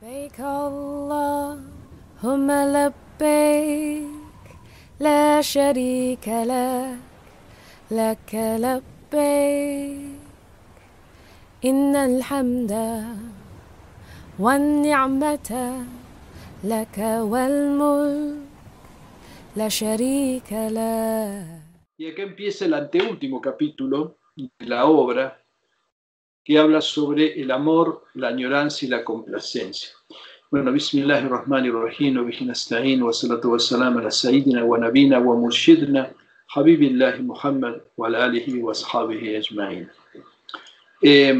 لبيك اللهم لبيك لا شريك لك لك لبيك إن الحمد والنعمة لك والملك لا شريك لك Y acá empieza el anteúltimo capítulo de la obra que habla sobre el amor, la añoranza y la complacencia. Bueno, Bismillahirrahmanirrahim, wa bihi nasta'in, wa salatu wa salam ala sayyidina wa nabina wa murshidna, Habibillahi Muhammad wa ala alihi wa ashabihi ajma'in. Eh,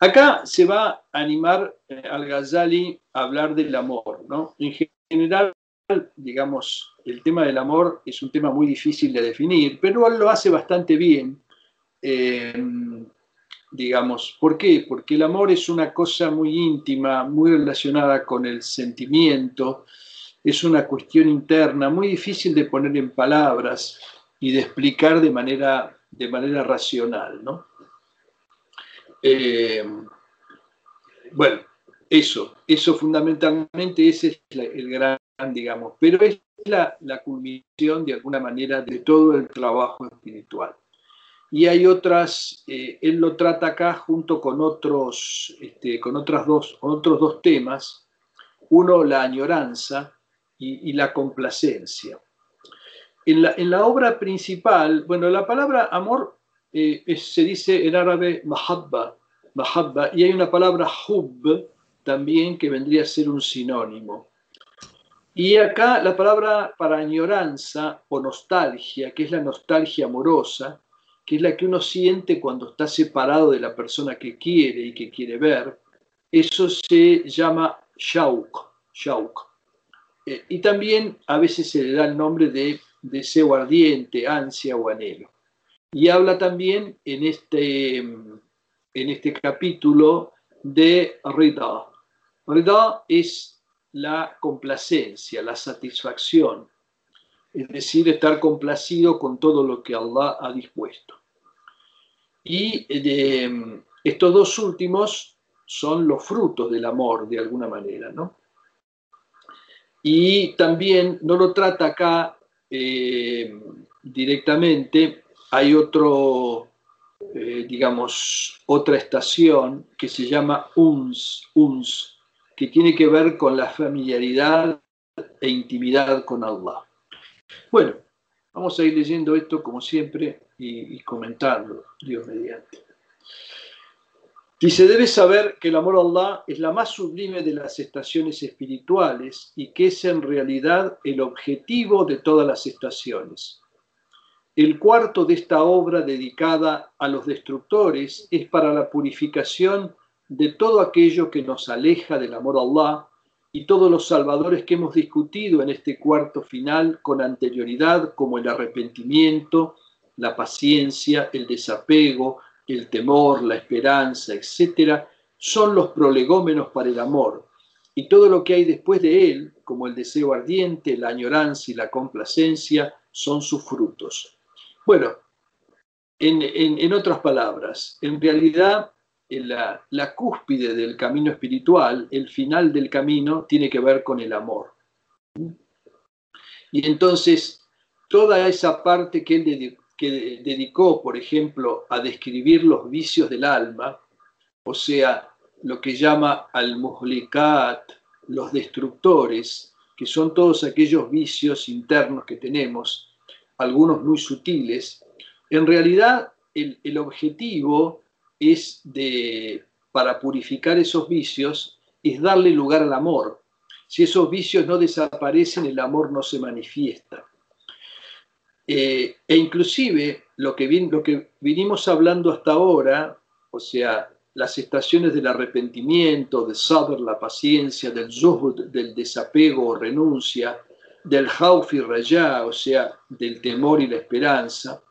acá se va a animar eh, al Ghazali a hablar del amor, ¿no? En general, digamos, el tema del amor es un tema muy difícil de definir, pero él lo hace bastante bien. Eh, digamos. ¿Por qué? Porque el amor es una cosa muy íntima, muy relacionada con el sentimiento, es una cuestión interna, muy difícil de poner en palabras y de explicar de manera, de manera racional, ¿no? Eh, bueno, eso, eso fundamentalmente ese es el gran, digamos, pero es la, la culminación de alguna manera de todo el trabajo espiritual. Y hay otras, eh, él lo trata acá junto con otros, este, con otras dos, otros dos temas, uno la añoranza y, la complacencia. En la, en la, obra principal, bueno, la palabra amor eh, se dice en árabe mahabba, mahabba, y hay una palabra hub también que vendría a ser un sinónimo. Y acá la palabra para añoranza o nostalgia, que es la nostalgia amorosa, que es la que uno siente cuando está separado de la persona que quiere y que quiere ver, eso se llama shauk, shauk. Eh, y también a veces se le da el nombre de deseo ardiente, ansia o anhelo. Y habla también en este, en este capítulo de Rida. Rida es la complacencia, la satisfacción, es decir, estar complacido con todo lo que Allah ha dispuesto. Y de, estos dos últimos son los frutos del amor, de alguna manera, ¿no? Y también no lo trata acá eh, directamente, hay otro, eh, digamos, otra estación que se llama UNS, UNS, que tiene que ver con la familiaridad e intimidad con Allah. Bueno, vamos a ir leyendo esto como siempre y, comentando, Dios mediante. Dice, debes saber que el amor a Allah es la más sublime de las estaciones espirituales y que es en realidad el objetivo de todas las estaciones. El cuarto de esta obra dedicada a los destructores es para la purificación de todo aquello que nos aleja del amor a Allah y todos los salvadores que hemos discutido en este cuarto final con anterioridad, como el arrepentimiento, la paciencia, el desapego, el temor, la esperanza, etcétera, son los prolegómenos para el amor. Y todo lo que hay después de él, como el deseo ardiente, la añoranza y la complacencia, son sus frutos. Bueno, en, otras palabras, en realidad la, la, cúspide del camino espiritual, el final del camino, tiene que ver con el amor. Y entonces, toda esa parte que él que dedicó, por ejemplo, a describir los vicios del alma, o sea, lo que llama al-muhlikat, los destructores, que son todos aquellos vicios internos que tenemos, algunos muy sutiles, en realidad el, el objetivo es de, para purificar esos vicios, es darle lugar al amor. Si esos vicios no desaparecen, el amor no se manifiesta. Eh, e inclusive lo que, lo que vinimos hablando hasta ahora, o sea, las estaciones del arrepentimiento, del saber, la paciencia, del zuhud, del desapego o renuncia, del hauf y rayá, o sea, del temor y la esperanza,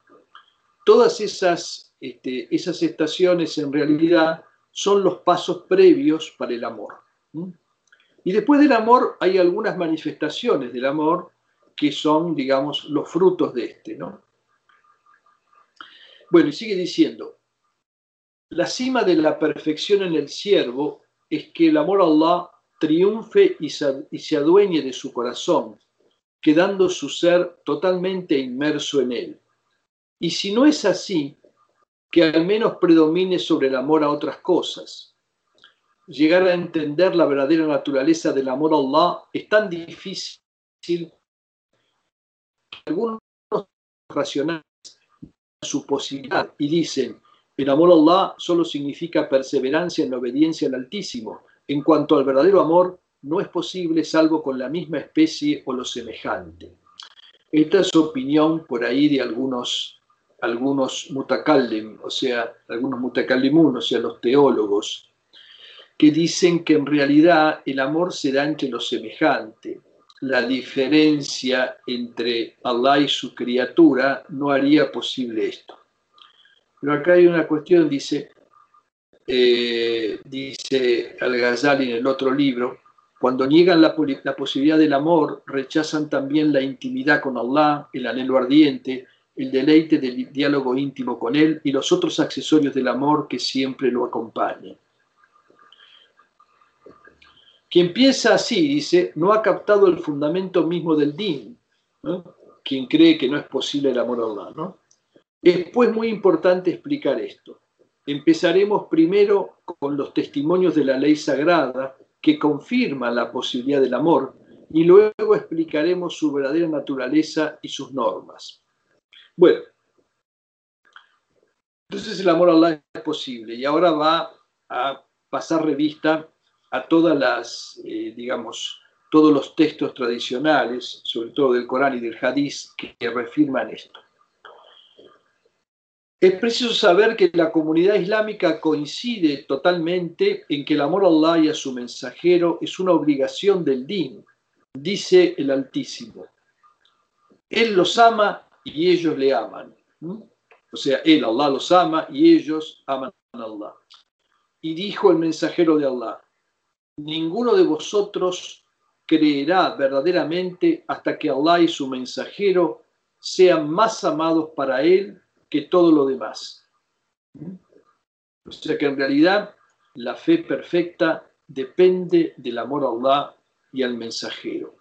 todas esas, este, esas estaciones en realidad son los pasos previos para el amor. Y después del amor hay algunas manifestaciones del amor que son, digamos, los frutos de este, ¿no? Bueno, y sigue diciendo, la cima de la perfección en el siervo es que el amor a Allah triunfe y se adueñe de su corazón, quedando su ser totalmente inmerso en él. Y si no es así, que al menos predomine sobre el amor a otras cosas. Llegar a entender la verdadera naturaleza del amor a Allah es tan difícil que algunos racionales su posibilidad y dicen, el amor a Allah solo significa perseverancia en la obediencia al Altísimo. En cuanto al verdadero amor, no es posible salvo con la misma especie o lo semejante. Esta es opinión por ahí de algunos, algunos mutakallim, o sea, algunos mutakallimun, o sea, los teólogos, que dicen que en realidad el amor se da entre lo semejante. La diferencia entre Allah y su criatura no haría posible esto. Pero acá hay una cuestión, dice, eh, dice Al-Ghazali en el otro libro, cuando niegan la, la, posibilidad del amor, rechazan también la intimidad con Allah, el anhelo ardiente, el deleite del diálogo íntimo con Él y los otros accesorios del amor que siempre lo acompañan. Quien piensa así, dice, no ha captado el fundamento mismo del din. Quien cree que no es posible el amor a. ¿no? Es pues muy importante explicar esto. Empezaremos primero con los testimonios de la ley sagrada que confirman la posibilidad del amor y luego explicaremos su verdadera naturaleza y sus normas. Bueno, entonces el amor a Allah es posible y ahora va a pasar revista a todas las, eh, digamos, todos los textos tradicionales, sobre todo del Corán y del Hadís, que reafirman esto. Es preciso saber que la comunidad islámica coincide totalmente en que el amor a Allah y a su mensajero es una obligación del din, dice el Altísimo. Él los ama y ellos le aman. O sea, él, Allah, los ama y ellos aman a Allah. Y dijo el mensajero de Allah, ninguno de vosotros creerá verdaderamente hasta que Allah y su mensajero sean más amados para él que todo lo demás. O sea que en realidad la fe perfecta depende del amor a Allah y al mensajero,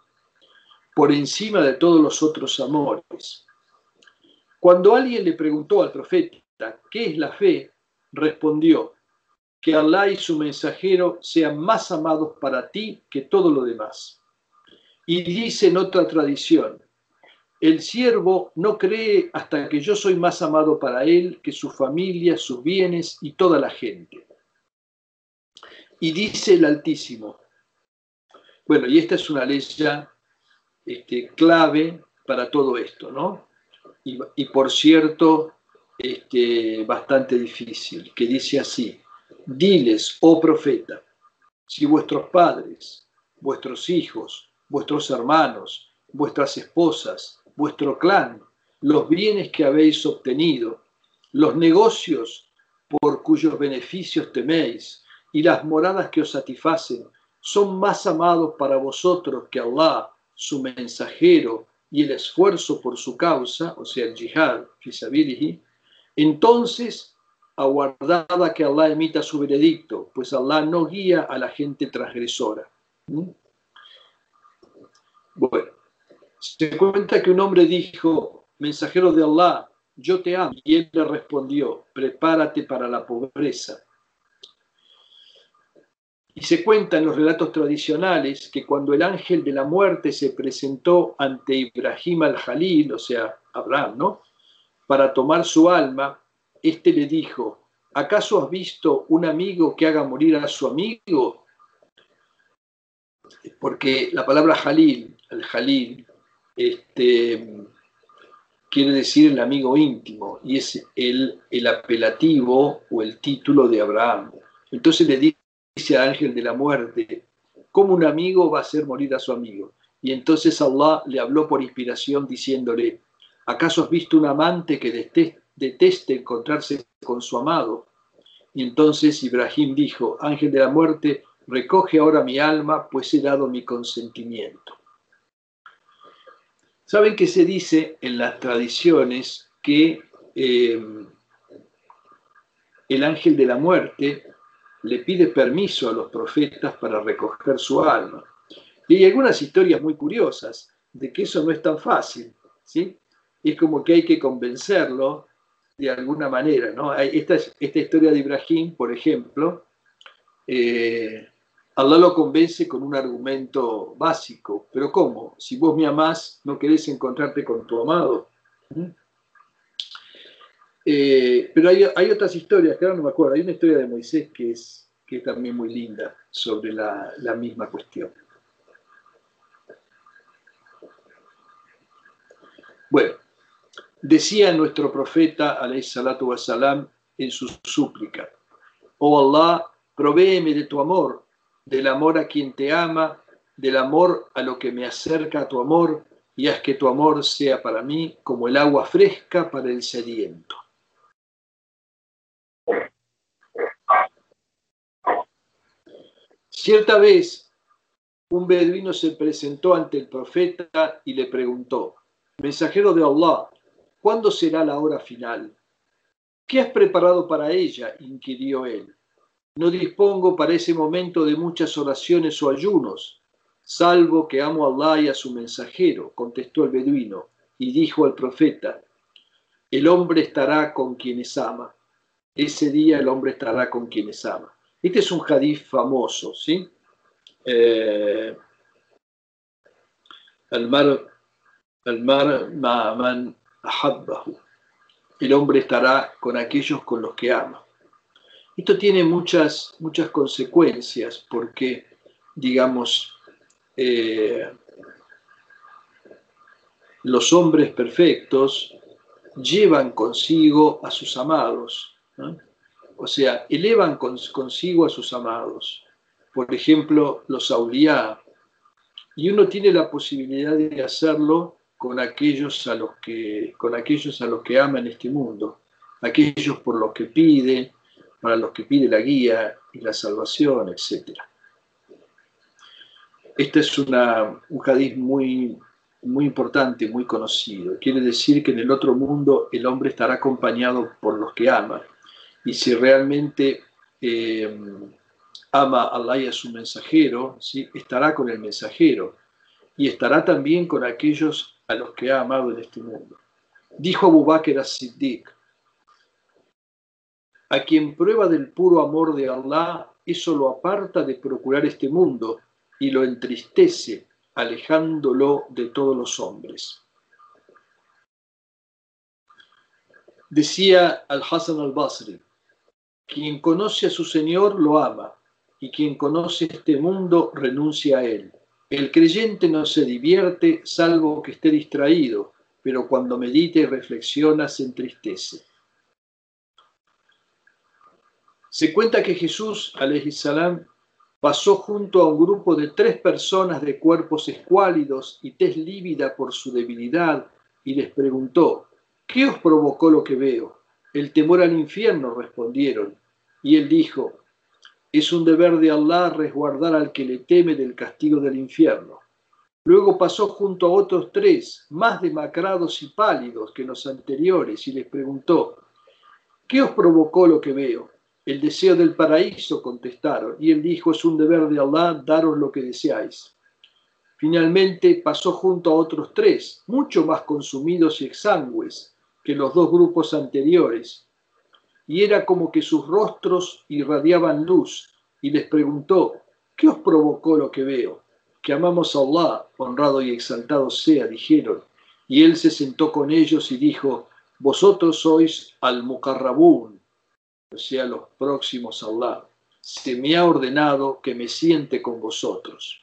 por encima de todos los otros amores. Cuando alguien le preguntó al profeta, ¿qué es la fe? respondió, que Allah y su mensajero sean más amados para ti que todo lo demás. Y dice en otra tradición, el siervo no cree hasta que yo soy más amado para él que su familia, sus bienes y toda la gente. Y dice el Altísimo. Bueno, y esta es una ley este, clave para todo esto, ¿no? Y, por cierto, este, bastante difícil, que dice así, diles, oh profeta, si vuestros padres, vuestros hijos, vuestros hermanos, vuestras esposas, vuestro clan, los bienes que habéis obtenido, los negocios por cuyos beneficios teméis y las moradas que os satisfacen, son más amados para vosotros que Allah, su mensajero, y el esfuerzo por su causa, o sea, el jihad, fisabilihi, entonces aguardada que Allah emita su veredicto, pues Allah no guía a la gente transgresora. ¿Mm? Bueno, se cuenta que un hombre dijo, mensajero de Allah, yo te amo. Y él le respondió, prepárate para la pobreza. Y se cuenta en los relatos tradicionales que cuando el ángel de la muerte se presentó ante Ibrahim al-Jalil, o sea, Abraham, ¿no? Para tomar su alma, éste le dijo, ¿acaso has visto un amigo que haga morir a su amigo? Porque la palabra Jalil, el Jalil, este, quiere decir el amigo íntimo y es el, el apelativo o el título de Abraham. Entonces le dice ángel de la muerte, ¿cómo un amigo va a hacer morir a su amigo? Y entonces Allah le habló por inspiración diciéndole, ¿acaso has visto un amante que deteste encontrarse con su amado? Y entonces Ibrahim dijo, ángel de la muerte, recoge ahora mi alma, pues he dado mi consentimiento. Saben que se dice en las tradiciones que eh, el ángel de la muerte le pide permiso a los profetas para recoger su alma. Y hay algunas historias muy curiosas de que eso no es tan fácil, ¿sí? Es como que hay que convencerlo de alguna manera, ¿no? Esta, esta historia de Ibrahim, por ejemplo, eh, Allah lo convence con un argumento básico, pero ¿cómo? Si vos me amás, no querés encontrarte con tu amado. ¿Mm? Eh, pero hay, otras historias, que ahora no me acuerdo, hay una historia de Moisés que es, que también muy linda sobre la, la misma cuestión. Bueno, decía nuestro profeta, salatu wasalam, en su súplica, oh Allah, provéeme de tu amor, del amor a quien te ama, del amor a lo que me acerca a tu amor, y haz que tu amor sea para mí como el agua fresca para el sediento. Cierta vez, un beduino se presentó ante el profeta y le preguntó, Mensajero de Allah, ¿cuándo será la hora final? ¿Qué has preparado para ella? inquirió él. No dispongo para ese momento de muchas oraciones o ayunos, salvo que amo a Allah y a su mensajero, contestó el beduino, y dijo al profeta, el hombre estará con quienes ama. Ese día el hombre estará con quienes ama. Este es un hadith famoso, ¿sí? Eh, el mar, el mar man El hombre estará con aquellos con los que ama. Esto tiene muchas, muchas consecuencias porque, digamos, eh, los hombres perfectos llevan consigo a sus amados. O sea, elevan consigo a sus amados. Por ejemplo, los auliá. Y uno tiene la posibilidad de hacerlo con aquellos a los que, con aquellos a los que ama en este mundo, aquellos por los que pide, para los que pide la guía y la salvación, etc. Este es un hadith muy, muy importante, muy conocido. Quiere decir que en el otro mundo el hombre estará acompañado por los que ama y si realmente eh, ama a Allah y a su mensajero, ¿sí? estará con el mensajero y estará también con aquellos a los que ha amado en este mundo. Dijo Abu Bakr as-Siddiq, a quien prueba del puro amor de Allah, eso lo aparta de procurar este mundo y lo entristece, alejándolo de todos los hombres. Decía Al-Hassan al-Basri, quien conoce a su Señor lo ama, y quien conoce este mundo renuncia a él. El creyente no se divierte salvo que esté distraído, pero cuando medita y reflexiona se entristece. Se cuenta que Jesús, salam, pasó junto a un grupo de tres personas de cuerpos escuálidos y tez lívida por su debilidad y les preguntó, ¿qué os provocó lo que veo? El temor al infierno, respondieron. Y él dijo, es un deber de Allah resguardar al que le teme del castigo del infierno. Luego pasó junto a otros tres, más demacrados y pálidos que los anteriores, y les preguntó, ¿qué os provocó lo que veo? El deseo del paraíso, contestaron, y él dijo, es un deber de Allah daros lo que deseáis. Finalmente pasó junto a otros tres, mucho más consumidos y exangües, que los dos grupos anteriores, y era como que sus rostros irradiaban luz, y les preguntó, ¿qué os provocó lo que veo? Que amamos a Allah, honrado y exaltado sea, dijeron. Y él se sentó con ellos y dijo, vosotros sois al-Mukarrabun, o sea, los próximos a Allah. Se me ha ordenado que me siente con vosotros.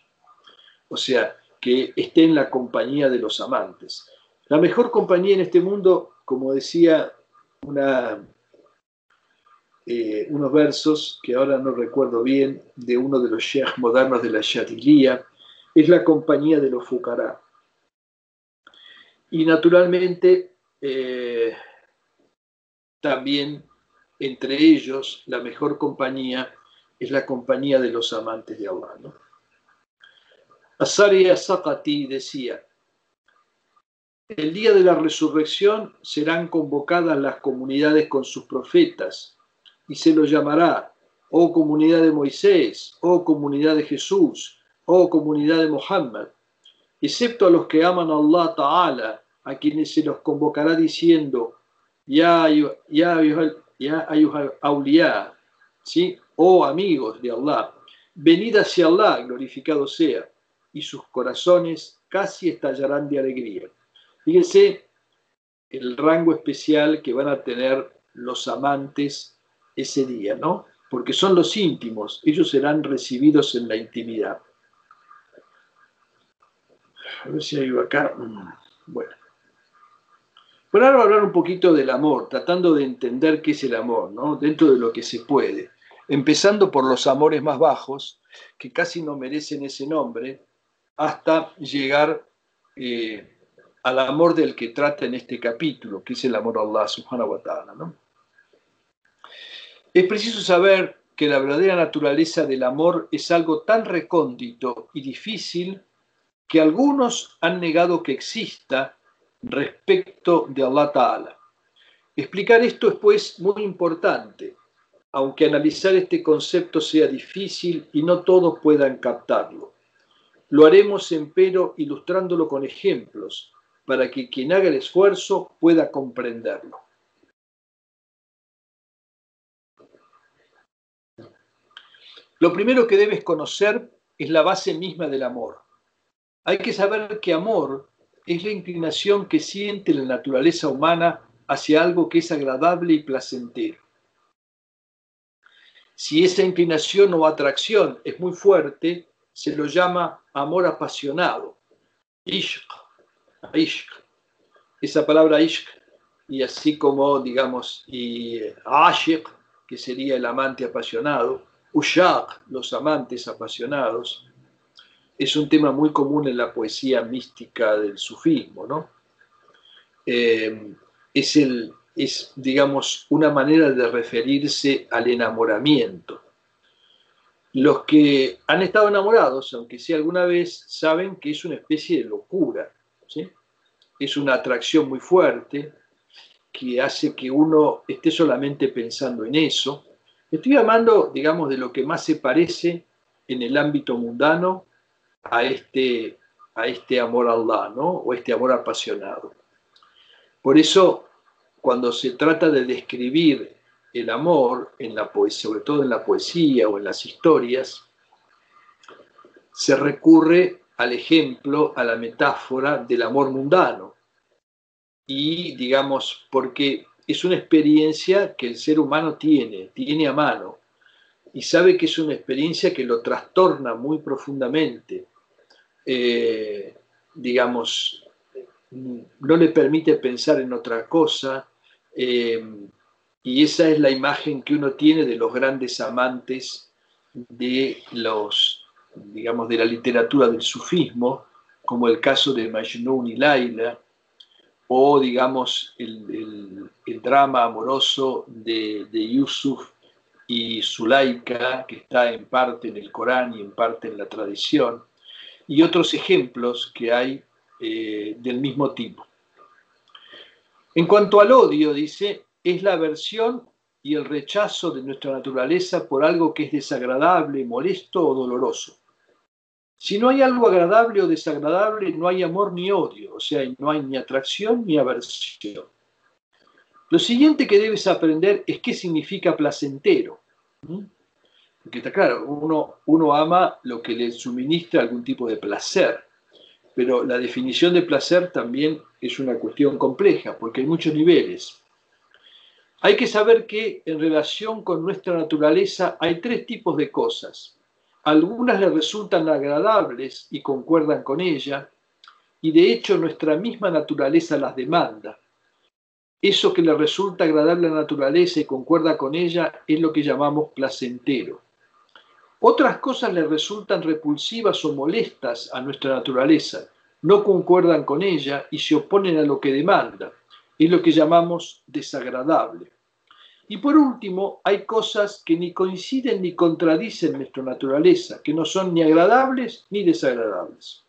O sea, que esté en la compañía de los amantes. La mejor compañía en este mundo como decía una, eh, unos versos que ahora no recuerdo bien, de uno de los sheikhs modernos de la Shadilía, es la compañía de los Fukará. Y naturalmente, eh, también entre ellos, la mejor compañía es la compañía de los amantes de Allah. ¿no? Asari Asakati decía, el día de la resurrección serán convocadas las comunidades con sus profetas y se los llamará, oh comunidad de Moisés, oh comunidad de Jesús, oh comunidad de Mohammed, excepto a los que aman a Allah Ta'ala, a quienes se los convocará diciendo, ya, ya, ya auliá, ¿sí? oh amigos de Allah, venid hacia Allah, glorificado sea, y sus corazones casi estallarán de alegría. Fíjense el rango especial que van a tener los amantes ese día, ¿no? Porque son los íntimos, ellos serán recibidos en la intimidad. A ver si hay acá. Mm, bueno. Bueno, ahora voy a hablar un poquito del amor, tratando de entender qué es el amor, ¿no? Dentro de lo que se puede. Empezando por los amores más bajos, que casi no merecen ese nombre, hasta llegar eh, al amor del que trata en este capítulo, que es el amor a Allah subhanahu wa ta'ala. ¿no? Es preciso saber que la verdadera naturaleza del amor es algo tan recóndito y difícil que algunos han negado que exista respecto de Allah Ta'ala. Explicar esto es pues muy importante, aunque analizar este concepto sea difícil y no todos puedan captarlo. Lo haremos, empero, ilustrándolo con ejemplos, para que quien haga el esfuerzo pueda comprenderlo. Lo primero que debes conocer es la base misma del amor. Hay que saber que amor es la inclinación que siente la naturaleza humana hacia algo que es agradable y placentero. Si esa inclinación o atracción es muy fuerte, se lo llama amor apasionado, ishq. Esa palabra ishq, y así como, digamos, y ashiq, que sería el amante apasionado, ushaq, los amantes apasionados, es un tema muy común en la poesía mística del sufismo, ¿no? Eh, es, el, es, digamos, una manera de referirse al enamoramiento. Los que han estado enamorados, aunque sea alguna vez, saben que es una especie de locura, ¿sí? Es una atracción muy fuerte que hace que uno esté solamente pensando en eso. Estoy hablando, digamos, de lo que más se parece en el ámbito mundano a este, a este amor a Allah, ¿no? O este amor apasionado. Por eso, cuando se trata de describir el amor, en la poesía, sobre todo en la poesía o en las historias, se recurre al ejemplo, a la metáfora del amor mundano. Y digamos, porque es una experiencia que el ser humano tiene, tiene a mano, y sabe que es una experiencia que lo trastorna muy profundamente, eh, digamos, no le permite pensar en otra cosa, eh, y esa es la imagen que uno tiene de los grandes amantes de los, digamos, de la literatura del sufismo, como el caso de Majnun y Laila, o digamos el, drama amoroso de, de, Yusuf y Zulaika, que está en parte en el Corán y en parte en la tradición y otros ejemplos que hay eh, del mismo tipo. En cuanto al odio, dice, es la aversión y el rechazo de nuestra naturaleza por algo que es desagradable, molesto o doloroso. Si no hay algo agradable o desagradable, no hay amor ni odio, o sea, no hay ni atracción ni aversión. Lo siguiente que debes aprender es qué significa placentero. Porque está claro, uno, ama lo que le suministra algún tipo de placer, pero la definición de placer también es una cuestión compleja, porque hay muchos niveles. Hay que saber que en relación con nuestra naturaleza hay tres tipos de cosas. Algunas le resultan agradables y concuerdan con ella, y de hecho nuestra misma naturaleza las demanda. Eso que le resulta agradable a la naturaleza y concuerda con ella es lo que llamamos placentero. Otras cosas le resultan repulsivas o molestas a nuestra naturaleza, no concuerdan con ella y se oponen a lo que demanda. Es lo que llamamos desagradable. Y por último, hay cosas que ni coinciden ni contradicen nuestra naturaleza, que no son ni agradables ni desagradables.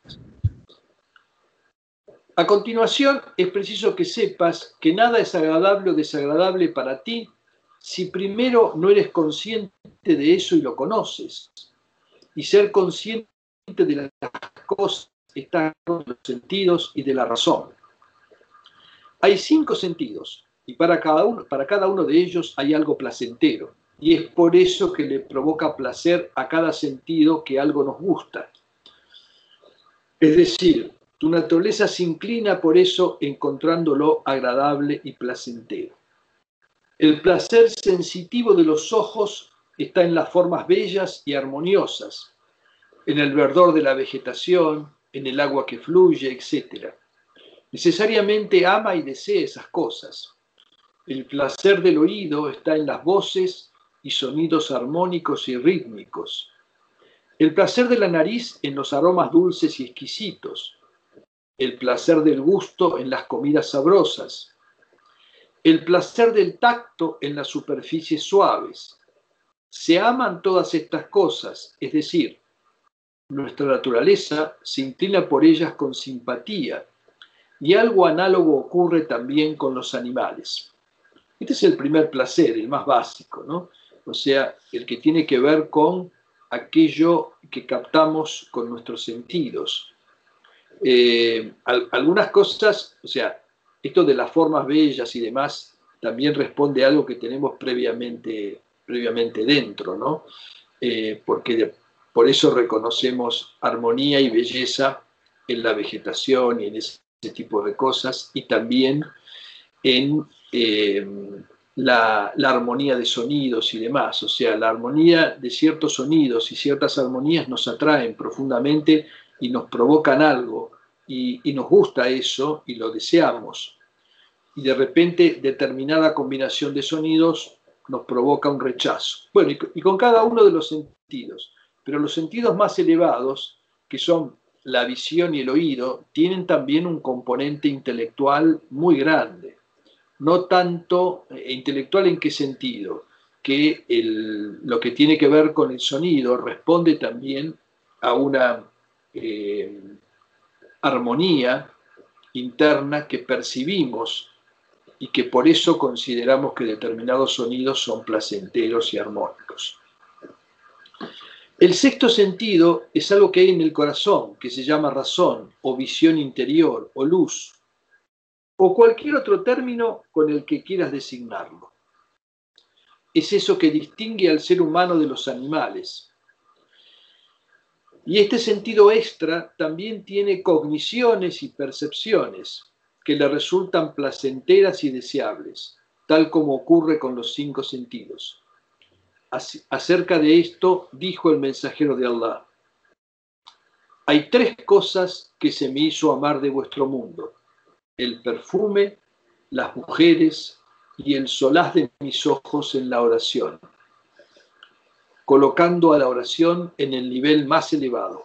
A continuación, es preciso que sepas que nada es agradable o desagradable para ti si primero no eres consciente de eso y lo conoces. Y ser consciente de las cosas está en los sentidos y de la razón. Hay cinco sentidos y para cada, uno, para cada uno de ellos hay algo placentero. Y es por eso que le provoca placer a cada sentido que algo nos gusta. Es decir, tu naturaleza se inclina por eso encontrándolo agradable y placentero. El placer sensitivo de los ojos está en las formas bellas y armoniosas, en el verdor de la vegetación, en el agua que fluye, etc. Necesariamente ama y desea esas cosas. El placer del oído está en las voces y sonidos armónicos y rítmicos. El placer de la nariz en los aromas dulces y exquisitos. El placer del gusto en las comidas sabrosas. El placer del tacto en las superficies suaves. Se aman todas estas cosas, es decir, nuestra naturaleza se inclina por ellas con simpatía y algo análogo ocurre también con los animales. Este es el primer placer, el más básico, ¿no? O sea, el que tiene que ver con aquello que captamos con nuestros sentidos. Eh, algunas cosas, o sea, esto de las formas bellas y demás, también responde a algo que tenemos previamente, previamente dentro, ¿no? Eh, porque por eso reconocemos armonía y belleza en la vegetación y en ese, tipo de cosas, y también en eh, la, armonía de sonidos y demás. O sea, la armonía de ciertos sonidos y ciertas armonías nos atraen profundamente y nos provocan algo y, nos gusta eso y lo deseamos. Y de repente determinada combinación de sonidos nos provoca un rechazo. Bueno, y con cada uno de los sentidos. Pero los sentidos más elevados, que son la visión y el oído, tienen también un componente intelectual muy grande no tanto eh, intelectual en qué sentido, que lo que tiene que ver con el sonido responde también a una eh, armonía interna que percibimos y que por eso consideramos que determinados sonidos son placenteros y armónicos. El sexto sentido es algo que hay en el corazón, que se llama razón o visión interior o luz, o cualquier otro término con el que quieras designarlo. Es eso que distingue al ser humano de los animales. Y este sentido extra también tiene cogniciones y percepciones que le resultan placenteras y deseables, tal como ocurre con los cinco sentidos. Acerca de esto dijo el mensajero de Allah, hay tres cosas que se me hizo amar de vuestro mundo el perfume, las mujeres y el solaz de mis ojos en la oración, colocando a la oración en el nivel más elevado.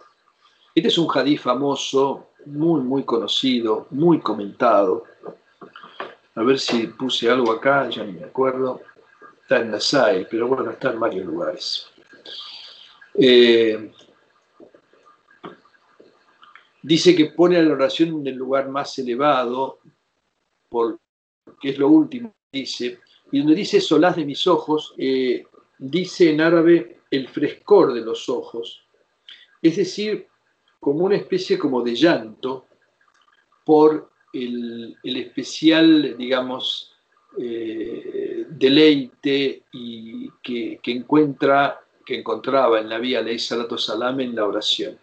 Este es un hadí famoso, muy, muy conocido, muy comentado. A ver si puse algo acá, ya ni me acuerdo. Está en Nasai, pero bueno, está en varios lugares. Eh, dice que pone la oración en el lugar más elevado, por, que es lo último, dice, y donde dice solaz de mis ojos, eh, dice en árabe el frescor de los ojos, es decir, como una especie como de llanto por el, especial, digamos, eh, deleite y que, encuentra, que encontraba en la vía de Salatu Salam en la oración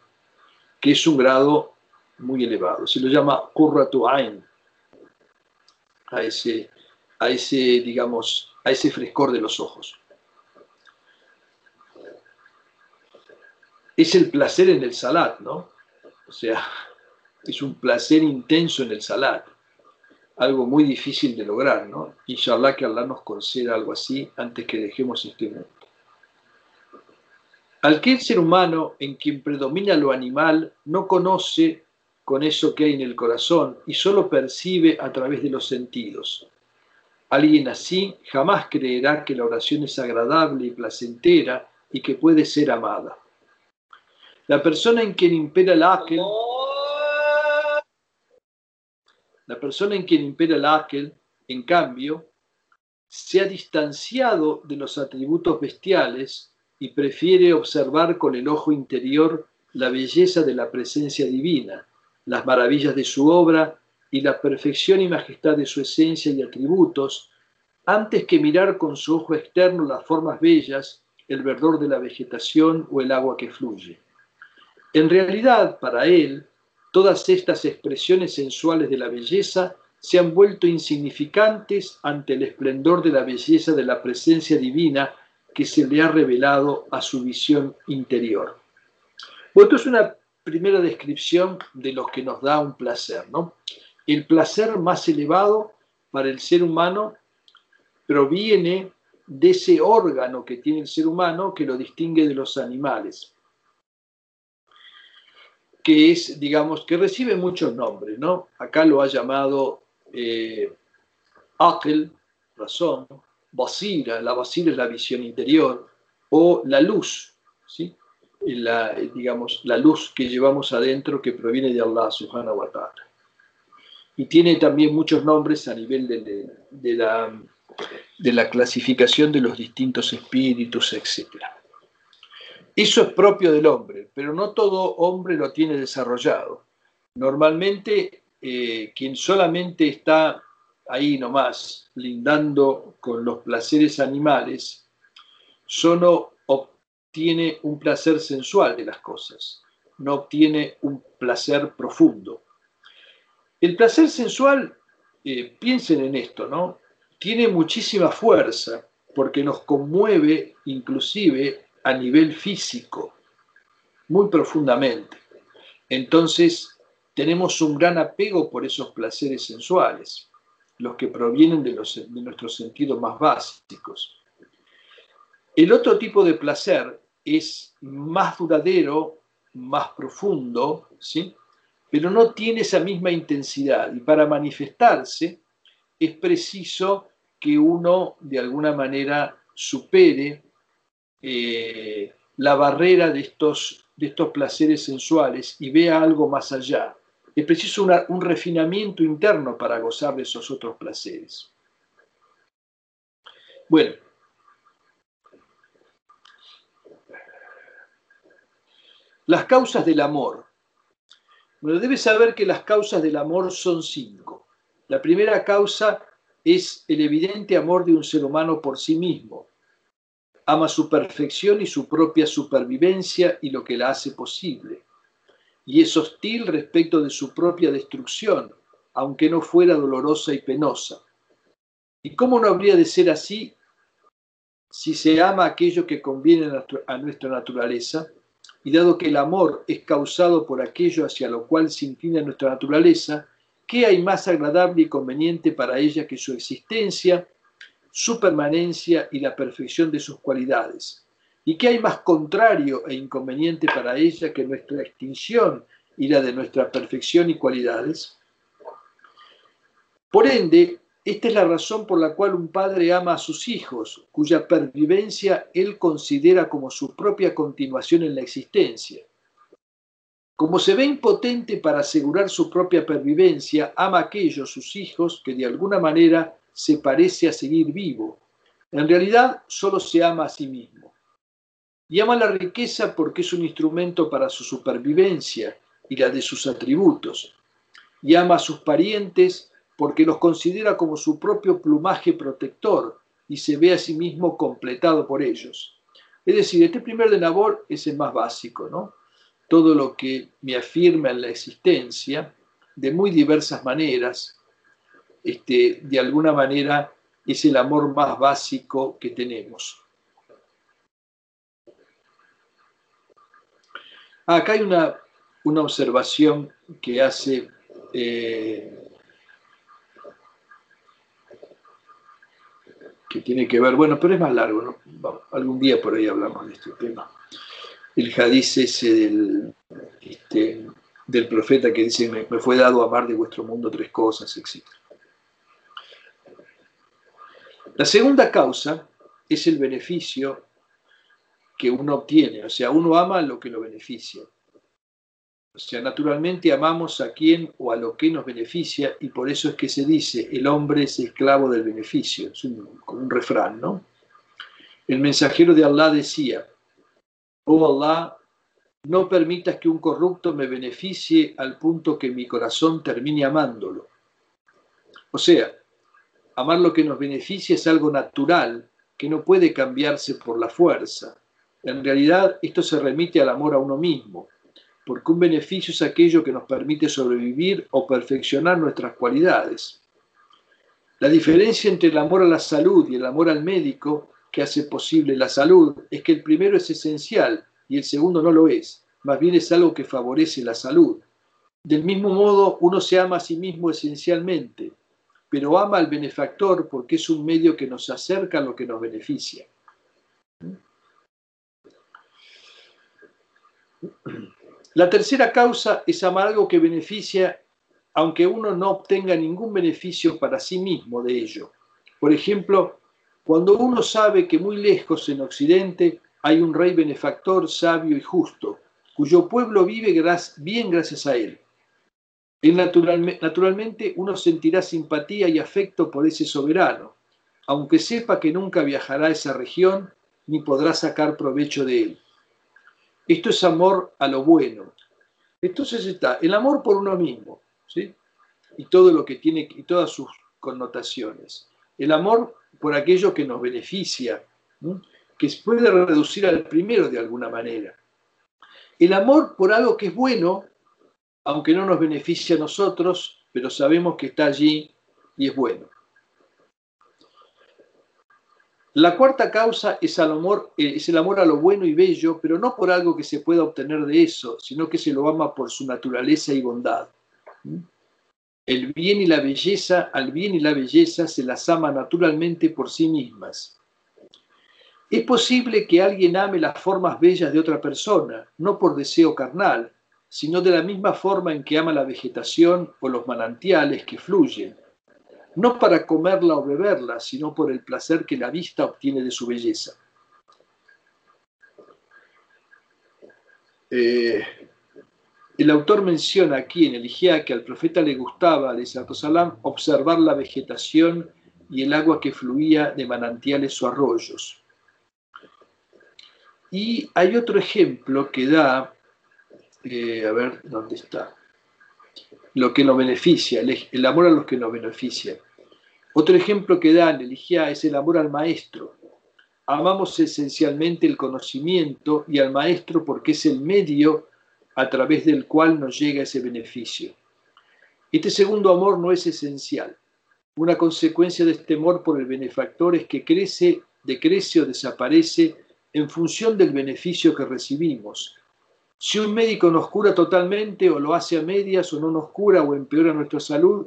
que es un grado muy elevado. Se lo llama Qurratu Ain, a ese, a ese, digamos, a ese frescor de los ojos. Es el placer en el salat, ¿no? O sea, es un placer intenso en el salat, algo muy difícil de lograr, ¿no? Inshallah que Allah nos conceda algo así antes que dejemos este mundo. Aquel ser humano en quien predomina lo animal no conoce con eso que hay en el corazón y solo percibe a través de los sentidos. Alguien así jamás creerá que la oración es agradable y placentera y que puede ser amada. La persona en quien impera el aquel, la persona en quien impera el aquel, en cambio, se ha distanciado de los atributos bestiales y prefiere observar con el ojo interior la belleza de la presencia divina, las maravillas de su obra y la perfección y majestad de su esencia y atributos, antes que mirar con su ojo externo las formas bellas, el verdor de la vegetación o el agua que fluye. En realidad, para él, todas estas expresiones sensuales de la belleza se han vuelto insignificantes ante el esplendor de la belleza de la presencia divina que se le ha revelado a su visión interior. Bueno, esto es una primera descripción de lo que nos da un placer, ¿no? El placer más elevado para el ser humano proviene de ese órgano que tiene el ser humano que lo distingue de los animales que es, digamos, que recibe muchos nombres, ¿no? Acá lo ha llamado eh, razón, basira, la basira es la visión interior, o la luz, ¿sí? La, digamos, la luz que llevamos adentro que proviene de Allah subhanahu wa ta'ala. Y tiene también muchos nombres a nivel de, la, de la clasificación de los distintos espíritus, etcétera. Eso es propio del hombre, pero no todo hombre lo tiene desarrollado. Normalmente, eh, quien solamente está ahí nomás, lindando con los placeres animales, solo obtiene un placer sensual de las cosas, no obtiene un placer profundo. El placer sensual, eh, piensen en esto, ¿no? Tiene muchísima fuerza porque nos conmueve inclusive a nivel físico, muy profundamente. Entonces, tenemos un gran apego por esos placeres sensuales, los que provienen de, nuestros sentidos más básicos. El otro tipo de placer es más duradero, más profundo, ¿sí? pero no tiene esa misma intensidad y para manifestarse es preciso que uno de alguna manera supere eh, la barrera de estos, de estos placeres sensuales y vea algo más allá. Es preciso un refinamiento interno para gozar de esos otros placeres. Bueno, las causas del amor. Bueno, debe saber que las causas del amor son cinco. La primera causa es el evidente amor de un ser humano por sí mismo, ama su perfección y su propia supervivencia y lo que la hace posible. Y es hostil respecto de su propia destrucción, aunque no fuera dolorosa y penosa. ¿Y cómo no habría de ser así si se ama aquello que conviene a nuestra naturaleza? Y dado que el amor es causado por aquello hacia lo cual se inclina nuestra naturaleza, ¿qué hay más agradable y conveniente para ella que su existencia su permanencia y la perfección de sus cualidades. ¿Y qué hay más contrario e inconveniente para ella que nuestra extinción y la de nuestra perfección y cualidades? Por ende, esta es la razón por la cual un padre ama a sus hijos, cuya pervivencia él considera como su propia continuación en la existencia. Como se ve impotente para asegurar su propia pervivencia, ama a aquellos sus hijos que de alguna manera se parece a seguir vivo. En realidad solo se ama a sí mismo. Y ama la riqueza porque es un instrumento para su supervivencia y la de sus atributos. Y ama a sus parientes porque los considera como su propio plumaje protector y se ve a sí mismo completado por ellos. Es decir, este primer de Nabor es el más básico, ¿no? Todo lo que me afirma en la existencia, de muy diversas maneras, este, de alguna manera es el amor más básico que tenemos. Ah, acá hay una, observación que hace eh, que tiene que ver, bueno, pero es más largo, ¿no? algún día por ahí hablamos de este tema. El hadiz ese del, este, del profeta que dice, me, me, fue dado amar de vuestro mundo tres cosas, etc. La segunda causa es el beneficio que uno obtiene, o sea, uno ama lo que lo beneficia. O sea, naturalmente amamos a quien o a lo que nos beneficia y por eso es que se dice, el hombre es esclavo del beneficio, es un, un refrán, ¿no? El mensajero de Allah decía, Oh Allah, no permitas que un corrupto me beneficie al punto que mi corazón termine amándolo. O sea, amar lo que nos beneficia es algo natural que no puede cambiarse por la fuerza. En realidad, esto se remite al amor a uno mismo, porque un beneficio es aquello que nos permite sobrevivir o perfeccionar nuestras cualidades. La diferencia entre el amor a la salud y el amor al médico que hace posible la salud es que el primero es esencial y el segundo no lo es, más bien es algo que favorece la salud. Del mismo modo, uno se ama a sí mismo esencialmente, pero ama al benefactor porque es un medio que nos acerca a lo que nos beneficia. La tercera causa es amar algo que beneficia aunque uno no obtenga ningún beneficio para sí mismo de ello. Por ejemplo, cuando uno sabe que muy lejos en Occidente hay un rey benefactor, sabio y justo, cuyo pueblo vive bien gracias a él. naturalmente uno sentirá simpatía y afecto por ese soberano, aunque sepa que nunca viajará a esa región ni podrá sacar provecho de él. Esto es amor a lo bueno. Entonces está el amor por uno mismo, ¿sí? Y todo lo que tiene y todas sus connotaciones. El amor por aquello que nos beneficia, que se puede reducir al primero de alguna manera. El amor por algo que es bueno, aunque no nos beneficie a nosotros, pero sabemos que está allí y es bueno. La cuarta causa es, el amor, eh, es el amor a lo bueno y bello, pero no por algo que se pueda obtener de eso, sino que se lo ama por su naturaleza y bondad. El bien y la belleza, al bien y la belleza se las ama naturalmente por sí mismas. Es posible que alguien ame las formas bellas de otra persona, no por deseo carnal, sino de la misma forma en que ama la vegetación o los manantiales que fluyen no para comerla o beberla, sino por el placer que la vista obtiene de su belleza. Eh, el autor menciona aquí en el que al profeta le gustaba, salam, observar la vegetación y el agua que fluía de manantiales o arroyos. Y hay otro ejemplo que da, eh, a ver, ¿dónde está? Lo que nos beneficia, el amor a los que nos beneficia. Otro ejemplo que da en el es el amor al maestro. Amamos esencialmente el conocimiento y al maestro porque es el medio a través del cual nos llega ese beneficio. Este segundo amor no es esencial. Una consecuencia de este amor por el benefactor es que crece, decrece o desaparece en función del beneficio que recibimos. Si un médico nos cura totalmente o lo hace a medias o no nos cura o empeora nuestra salud,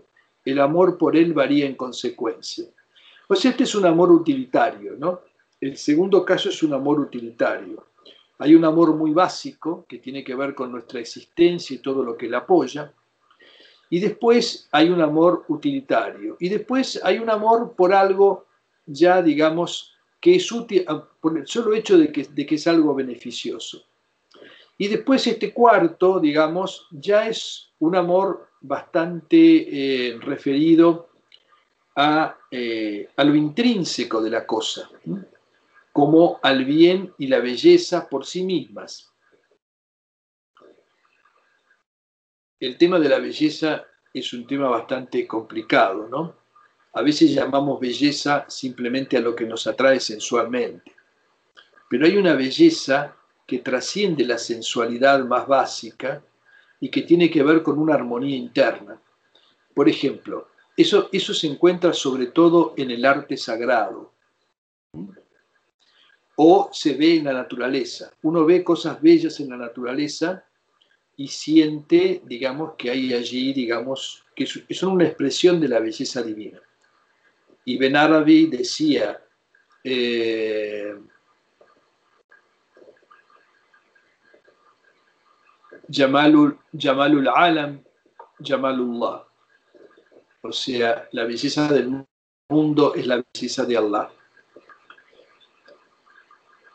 el amor por él varía en consecuencia. Pues este es un amor utilitario, ¿no? El segundo caso es un amor utilitario. Hay un amor muy básico que tiene que ver con nuestra existencia y todo lo que la apoya. Y después hay un amor utilitario. Y después hay un amor por algo ya, digamos, que es útil, ah, por el solo hecho de que, de que es algo beneficioso. Y después este cuarto, digamos, ya es un amor bastante eh, referido eh, a, lo intrínseco de la cosa, como al bien y la belleza por sí mismas. El tema de la belleza es un tema bastante complicado, ¿no? A veces llamamos belleza simplemente a lo que nos atrae sensualmente, pero hay una belleza que trasciende la sensualidad más básica y que tiene que ver con una armonía interna. Por ejemplo, eso, eso se encuentra sobre todo en el arte sagrado o se ve en la naturaleza. Uno ve cosas bellas en la naturaleza y siente, digamos, que hay allí, digamos, que son una expresión de la belleza divina. Y Ben Arabi decía, eh, Jamalul, Jamalul Alam, Jamalullah. O sea, la belleza del mundo es la belleza de Allah.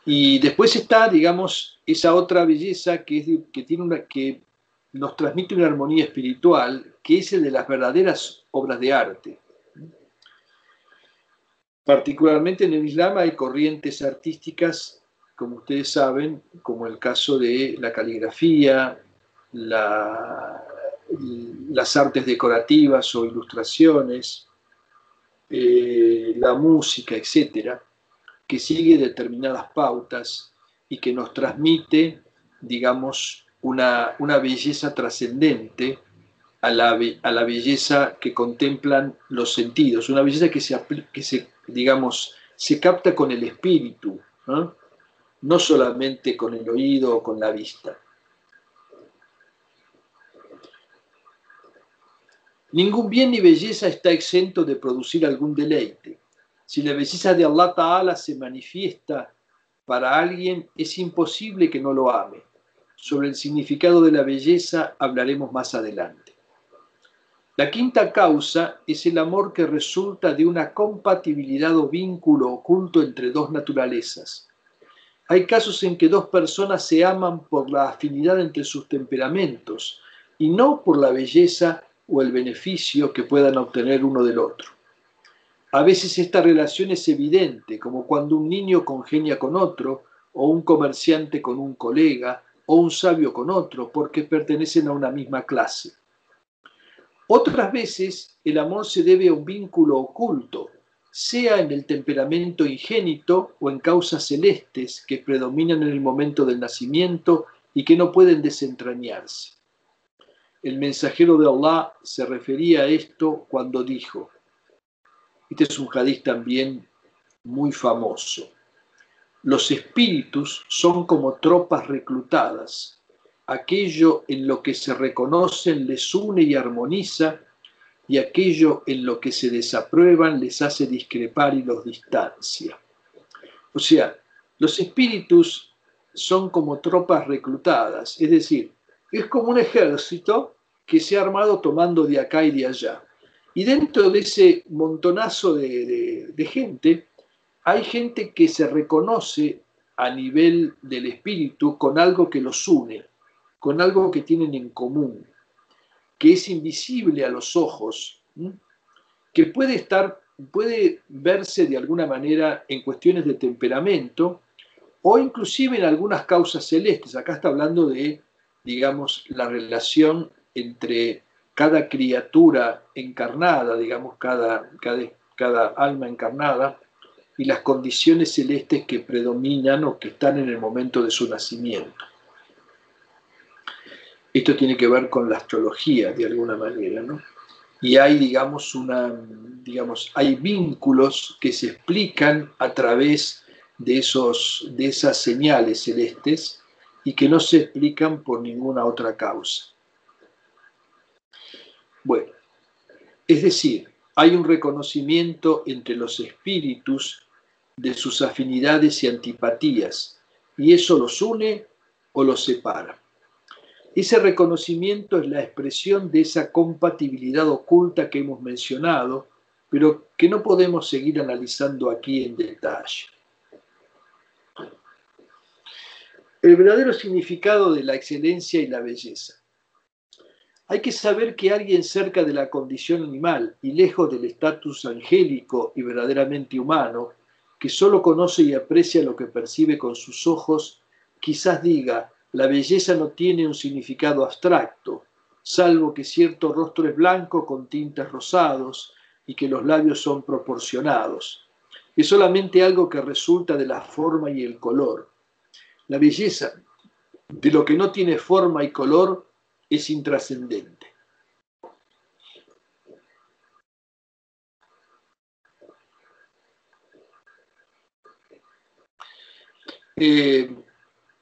Y después está, digamos, esa otra belleza que, que, tiene una, que nos transmite una armonía espiritual, que es el de las verdaderas obras de arte. Particularmente en el Islam hay corrientes artísticas como ustedes saben, como el caso de la caligrafía, las artes decorativas o ilustraciones, eh, la música, etcétera, que sigue determinadas pautas y que nos transmite, digamos, una, una belleza trascendente a la, a la, belleza que contemplan los sentidos, una belleza que se, que se digamos, se capta con el espíritu, ¿no? solamente con el oído o con la vista. Ningún bien ni belleza está exento de producir algún deleite. Si la belleza de Allah Ta'ala se manifiesta para alguien, es imposible que no lo ame. Sobre el significado de la belleza hablaremos más adelante. La quinta causa es el amor que resulta de una compatibilidad o vínculo oculto entre dos naturalezas. Hay casos en que dos personas se aman por la afinidad entre sus temperamentos y no por la belleza o el beneficio que puedan obtener uno del otro. A veces esta relación es evidente, como cuando un niño congenia con otro, o un comerciante con un colega, o un sabio con otro, porque pertenecen a una misma clase. Otras veces el amor se debe a un vínculo oculto, sea en el temperamento ingénito o en causas celestes que predominan en el momento del nacimiento y que no pueden desentrañarse. El mensajero de Allah se refería a esto cuando dijo, este es un hadith también muy famoso, los espíritus son como tropas reclutadas aquello en lo que se reconocen les une y armoniza, y aquello en lo que se desaprueban les hace discrepar y los distancia. O sea, los espíritus son como tropas reclutadas, es decir, es como un ejército que se ha armado tomando de acá y de allá. Y dentro de ese montonazo de, gente, hay gente que se reconoce a nivel del espíritu con algo que los une, con algo que tienen en común, que es invisible a los ojos, que puede estar, puede verse de alguna manera en cuestiones de temperamento o inclusive en algunas causas celestes. Acá está hablando de, digamos, la relación entre cada criatura encarnada, digamos, cada, alma encarnada, y las condiciones celestes que predominan o que están en el momento de su nacimiento. Esto tiene que ver con la astrología de alguna manera, ¿no? Y hay, digamos, una, digamos, hay vínculos que se explican a través de, esos, de esas señales celestes y que no se explican por ninguna otra causa. Bueno, es decir, hay un reconocimiento entre los espíritus de sus afinidades y antipatías, y eso los une o los separa. Ese reconocimiento es la expresión de esa compatibilidad oculta que hemos mencionado, pero que no podemos seguir analizando aquí en detalle. El verdadero significado de la excelencia y la belleza. Hay que saber que alguien cerca de la condición animal y lejos del estatus angélico y verdaderamente humano, que solo conoce y aprecia lo que percibe con sus ojos, quizás diga, la belleza no tiene un significado abstracto, salvo que cierto rostro es blanco con tintes rosados y que los labios son proporcionados. Es solamente algo que resulta de la forma y el color. La belleza de lo que no tiene forma y color es intrascendente. Eh,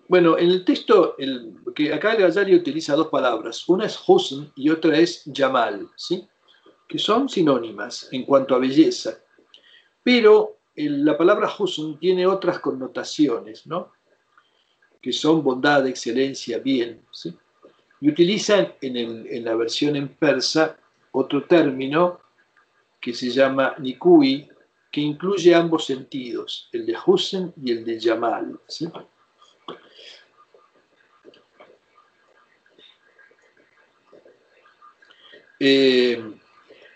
bueno, en el texto, el, que acá el Ghazali utiliza dos palabras, una es husn y otra es yamal, ¿sí? que son sinónimas en cuanto a belleza, pero la palabra husn tiene otras connotaciones, ¿no? que son bondad, excelencia, bien, ¿sí? Y utilizan en, la versión en persa otro término que se llama nikui, que incluye ambos sentidos, el de husn y el de yamal. Eh,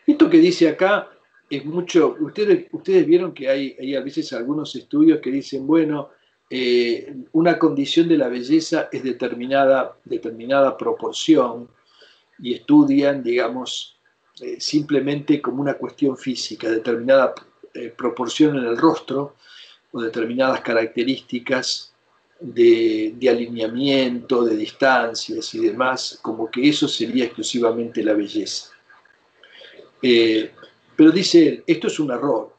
esto que dice acá es mucho, ustedes, vieron que hay, a veces algunos estudios que dicen, bueno, eh, una condición de la belleza es determinada, determinada proporción y estudian, digamos, eh, simplemente como una cuestión física, determinada eh, proporción en el rostro o determinadas características de, alineamiento, de distancias y demás, como que eso sería exclusivamente la belleza. pero dice él, esto es un error,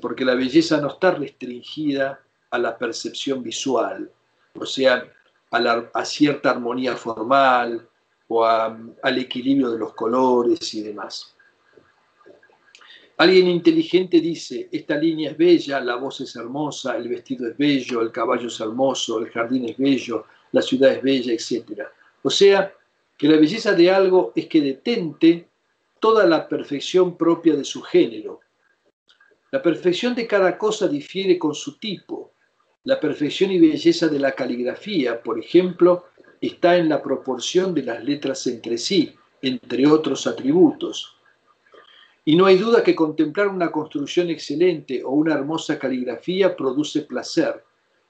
porque la belleza no está restringida a la percepción visual, o sea, a, cierta armonía formal o al equilibrio de los colores y demás. Alguien inteligente dice, esta línea es bella, la voz es hermosa, el vestido es bello, el caballo es hermoso, el jardín es bello, la ciudad es bella, etc. O sea, que la belleza de algo es que detente toda la perfección propia de su género. La perfección de cada cosa difiere con su tipo, la perfección y belleza de la caligrafía, por ejemplo, está en la proporción de las letras entre sí, entre otros atributos. Y no hay duda que contemplar una construcción excelente o una hermosa caligrafía produce placer.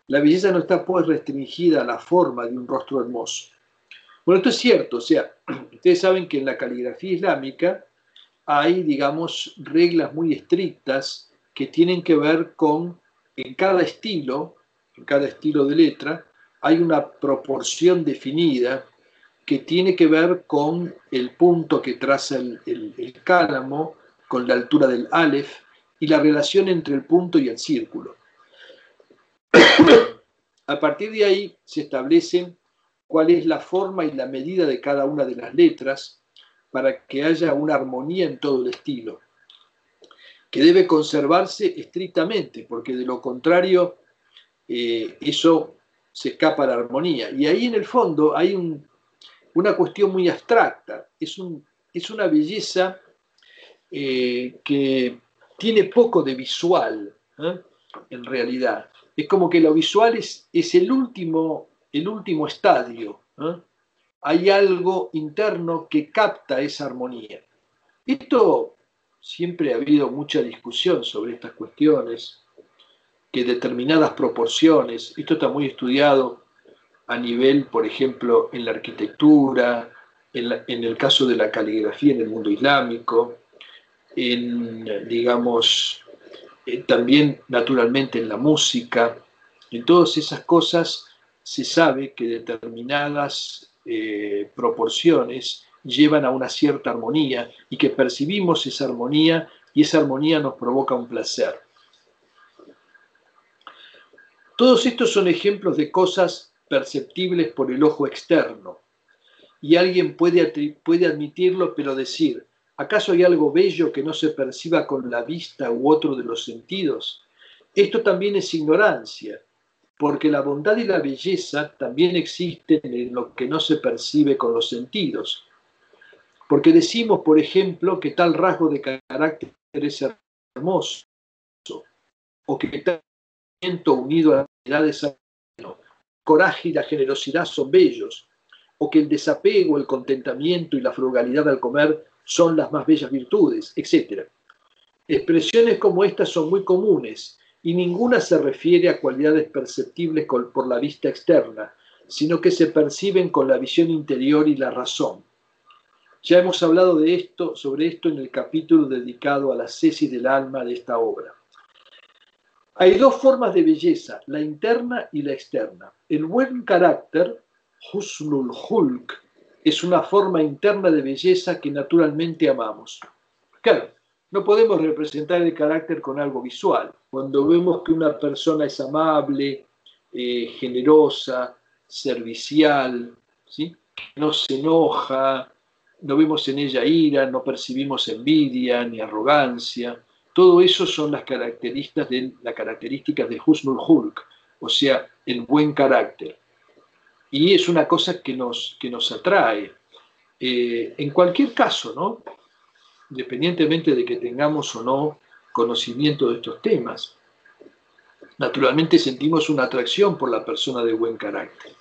La belleza no está pues restringida a la forma de un rostro hermoso. Bueno, esto es cierto, o sea, ustedes saben que en la caligrafía islámica hay, digamos, reglas muy estrictas que tienen que ver con, en cada estilo, en cada estilo de letra, hay una proporción definida que tiene que ver con el punto que traza el, el, cálamo, con la altura del alef y la relación entre el punto y el círculo. A partir de ahí se establece cuál es la forma y la medida de cada una de las letras para que haya una armonía en todo el estilo, que debe conservarse estrictamente, porque de lo contrario eh, eso se escapa a la armonía. Y ahí en el fondo hay una cuestión muy abstracta, es, una belleza eh, que tiene poco de visual, ¿eh? en realidad. Es como que lo visual es, es el, último, el último estadio. Hay algo interno que capta esa armonía. Esto siempre ha habido mucha discusión sobre estas cuestiones que determinadas proporciones, esto está muy estudiado a nivel, por ejemplo, en la arquitectura, en, el caso de la caligrafía en el mundo islámico, en, digamos, eh, también naturalmente en la música, en todas esas cosas se sabe que determinadas eh, proporciones llevan a una cierta armonía y que percibimos esa armonía y esa armonía nos provoca un placer. Todos estos son ejemplos de cosas perceptibles por el ojo externo. Y alguien puede, puede admitirlo, pero decir, ¿acaso hay algo bello que no se perciba con la vista u otro de los sentidos? Esto también es ignorancia, porque la bondad y la belleza también existen en lo que no se percibe con los sentidos. Porque decimos, por ejemplo, que tal rasgo de carácter es hermoso, o que tal unido a la de coraje y la generosidad son bellos, o que el desapego, el contentamiento y la frugalidad al comer son las más bellas virtudes, etc. Expresiones como estas son muy comunes y ninguna se refiere a cualidades perceptibles por la vista externa, sino que se perciben con la visión interior y la razón. Ya hemos hablado de esto, sobre esto en el capítulo dedicado a la cesis del alma de esta obra. Hay dos formas de belleza, la interna y la externa. El buen carácter, Husnul Hulk, es una forma interna de belleza que naturalmente amamos. Claro, no podemos representar el carácter con algo visual. Cuando vemos que una persona es amable, eh, generosa, servicial, ¿sí? no se enoja, no vemos en ella ira, no percibimos envidia ni arrogancia, todo eso son las características de, las características de Husnul Hulk, o sea, el buen carácter. Y es una cosa que nos, que nos atrae. Eh, en cualquier caso, ¿no? independientemente de que tengamos o no conocimiento de estos temas, naturalmente sentimos una atracción por la persona de buen carácter.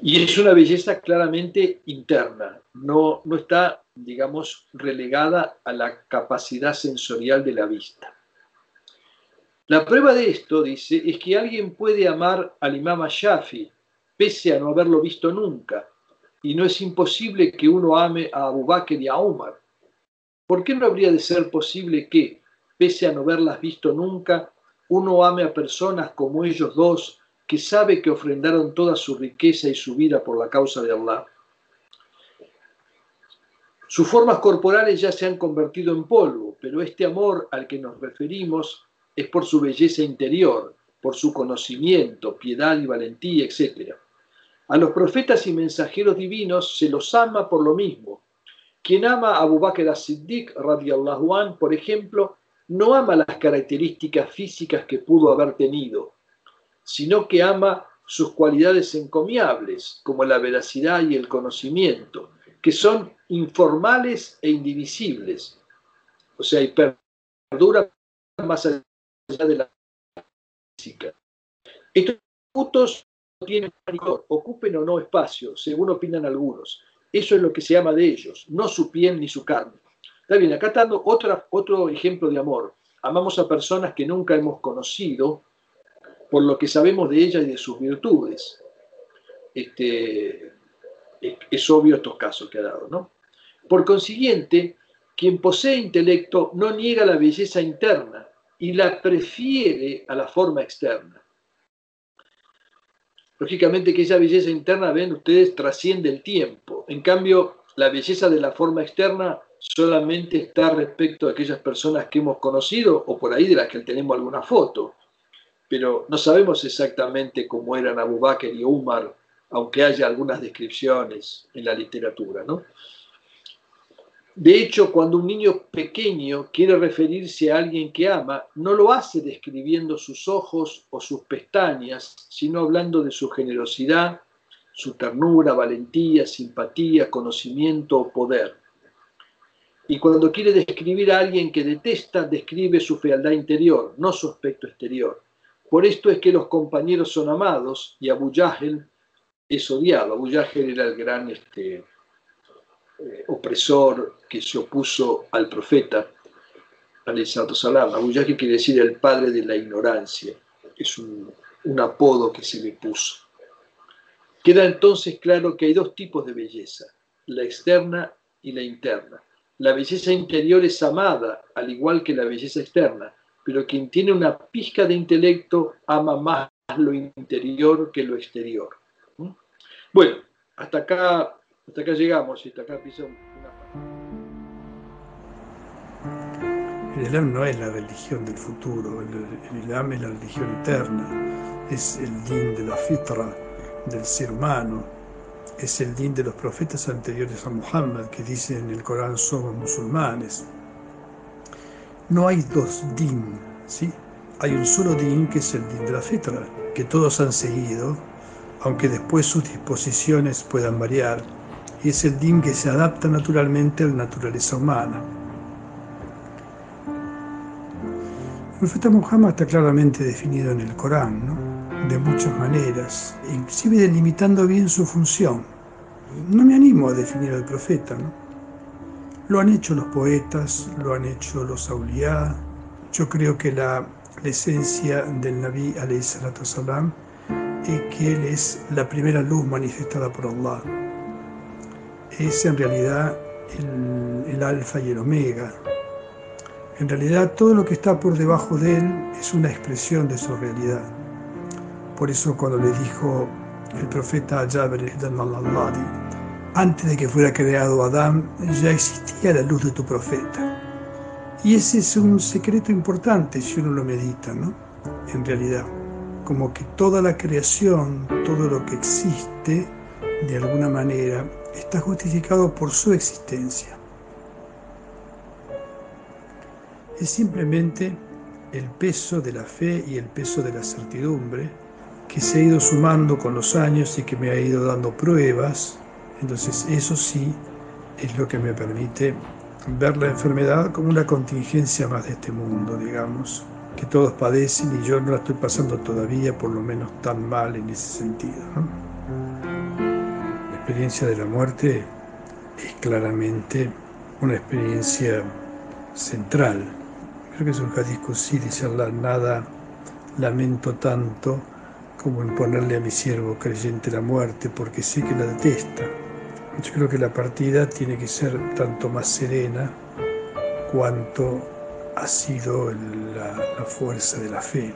Y es una belleza claramente interna, no, no está digamos, relegada a la capacidad sensorial de la vista. La prueba de esto, dice, es que alguien puede amar al imam Shafi, pese a no haberlo visto nunca, y no es imposible que uno ame a Abu Bakr y a Umar. ¿Por qué no habría de ser posible que, pese a no haberlas visto nunca, uno ame a personas como ellos dos, que sabe que ofrendaron toda su riqueza y su vida por la causa de Allah? Sus formas corporales ya se han convertido en polvo, pero este amor al que nos referimos es por su belleza interior, por su conocimiento, piedad y valentía, etc. A los profetas y mensajeros divinos se los ama por lo mismo. Quien ama a Abu Bakr as-Siddiq, radiallahu por ejemplo, no ama las características físicas que pudo haber tenido, sino que ama sus cualidades encomiables, como la veracidad y el conocimiento, que son informales e indivisibles. O sea, y perdura más allá de la física. Estos atributos no tienen valor, ocupen o no espacio, según opinan algunos. Eso es lo que se llama de ellos, no su piel ni su carne. Está bien, acá está dando otro ejemplo de amor. Amamos a personas que nunca hemos conocido por lo que sabemos de ellas y de sus virtudes. Este, es obvio estos casos que ha dado, ¿no? Por consiguiente, quien posee intelecto no niega la belleza interna y la prefiere a la forma externa. Lógicamente que esa belleza interna, ven ustedes, trasciende el tiempo. En cambio, la belleza de la forma externa solamente está respecto a aquellas personas que hemos conocido o por ahí de las que tenemos alguna foto. Pero no sabemos exactamente cómo eran Abu Bakr y Umar, aunque haya algunas descripciones en la literatura, ¿no? De hecho, cuando un niño pequeño quiere referirse a alguien que ama, no lo hace describiendo sus ojos o sus pestañas, sino hablando de su generosidad, su ternura, valentía, simpatía, conocimiento o poder. Y cuando quiere describir a alguien que detesta, describe su fealdad interior, no su aspecto exterior. Por esto es que los compañeros son amados y Abu Yahel es odiado. Abu Yahel era el gran este, eh, opresor que se opuso al profeta, salam. Abu Yahya quiere decir el padre de la ignorancia, es un, un apodo que se le puso. Queda entonces claro que hay dos tipos de belleza, la externa y la interna. La belleza interior es amada, al igual que la belleza externa, pero quien tiene una pizca de intelecto ama más lo interior que lo exterior. ¿Mm? Bueno, hasta acá hasta acá llegamos hasta acá pisamos El Islam no es la religión del futuro, el, Islam es la religión eterna, es el din de la fitra del ser humano, es el din de los profetas anteriores a Muhammad que dicen en el Corán somos musulmanes. No hay dos din, ¿sí? Hay un solo din que es el din de la fitra, que todos han seguido, aunque después sus disposiciones puedan variar y es el din que se adapta naturalmente a la naturaleza humana. El profeta Muhammad está claramente definido en el Corán, de muchas maneras, inclusive delimitando bien su función. No me animo a definir al profeta. Lo han hecho los poetas, lo han hecho los auliá. Yo creo que la, esencia del Nabi salam es que él es la primera luz manifestada por Allah es en realidad el, alfa y el omega. En realidad todo lo que está por debajo de él es una expresión de su realidad. Por eso cuando le dijo el profeta Jabir al antes de que fuera creado Adán, ya existía la luz de tu profeta. Y ese es un secreto importante si uno lo medita, ¿no? En realidad, como que toda la creación, todo lo que existe, de alguna manera, está justificado por su existencia. Es simplemente el peso de la fe y el peso de la certidumbre que se ha ido sumando con los años y que me ha ido dando pruebas. Entonces eso sí es lo que me permite ver la enfermedad como una contingencia más de este mundo, digamos, que todos padecen y yo no la estoy pasando todavía por lo menos tan mal en ese sentido. Experiencia de la muerte es claramente una experiencia central. Creo que es un hadith sí dice nada lamento tanto como en ponerle a mi siervo creyente la muerte, porque sé que la detesta. Yo creo que la partida tiene que ser tanto más serena cuanto ha sido la, fuerza de la fe.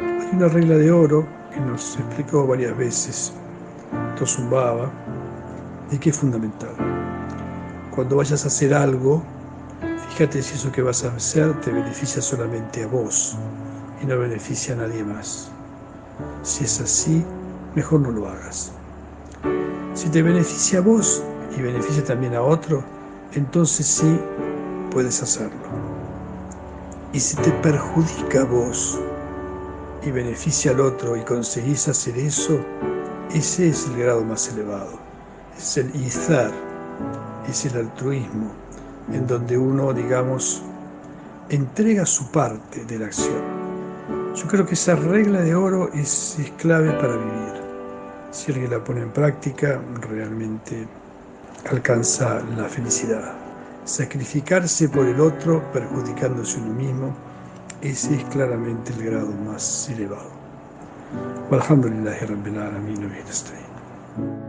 Hay una regla de oro que nos explicó varias veces Tosumbaba y que es fundamental. Cuando vayas a hacer algo, fíjate si eso que vas a hacer te beneficia solamente a vos y no beneficia a nadie más. Si es así, mejor no lo hagas. Si te beneficia a vos y beneficia también a otro, entonces sí puedes hacerlo. Y si te perjudica a vos y beneficia al otro y conseguís hacer eso, ese es el grado más elevado. Es el izar, es el altruismo, en donde uno, digamos, entrega su parte de la acción. Yo creo que esa regla de oro es, clave para vivir. Si alguien la pone en práctica, realmente alcanza la felicidad. Sacrificarse por el otro, perjudicándose uno mismo, ese es claramente el grado más elevado. والحمد لله رب العالمين به نستعين.